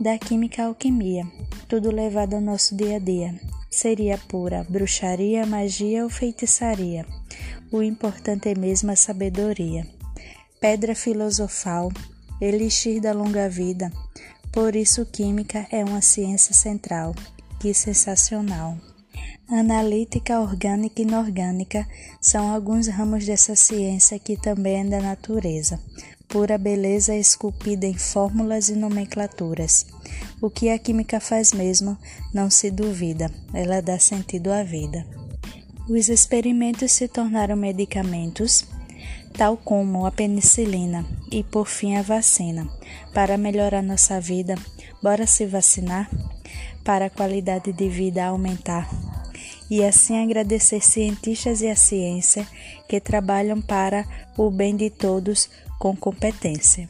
Da química à alquimia, tudo levado ao nosso dia a dia. Seria pura bruxaria, magia ou feitiçaria. O importante é mesmo a sabedoria. Pedra filosofal, elixir da longa vida. Por isso, química é uma ciência central. Que sensacional! Analítica orgânica e inorgânica são alguns ramos dessa ciência que também é da natureza pura beleza esculpida em fórmulas e nomenclaturas. O que a química faz mesmo, não se duvida, ela dá sentido à vida. Os experimentos se tornaram medicamentos, tal como a penicilina e, por fim, a vacina. Para melhorar nossa vida, bora se vacinar? Para a qualidade de vida aumentar e assim agradecer cientistas e a ciência que trabalham para o bem de todos com competência.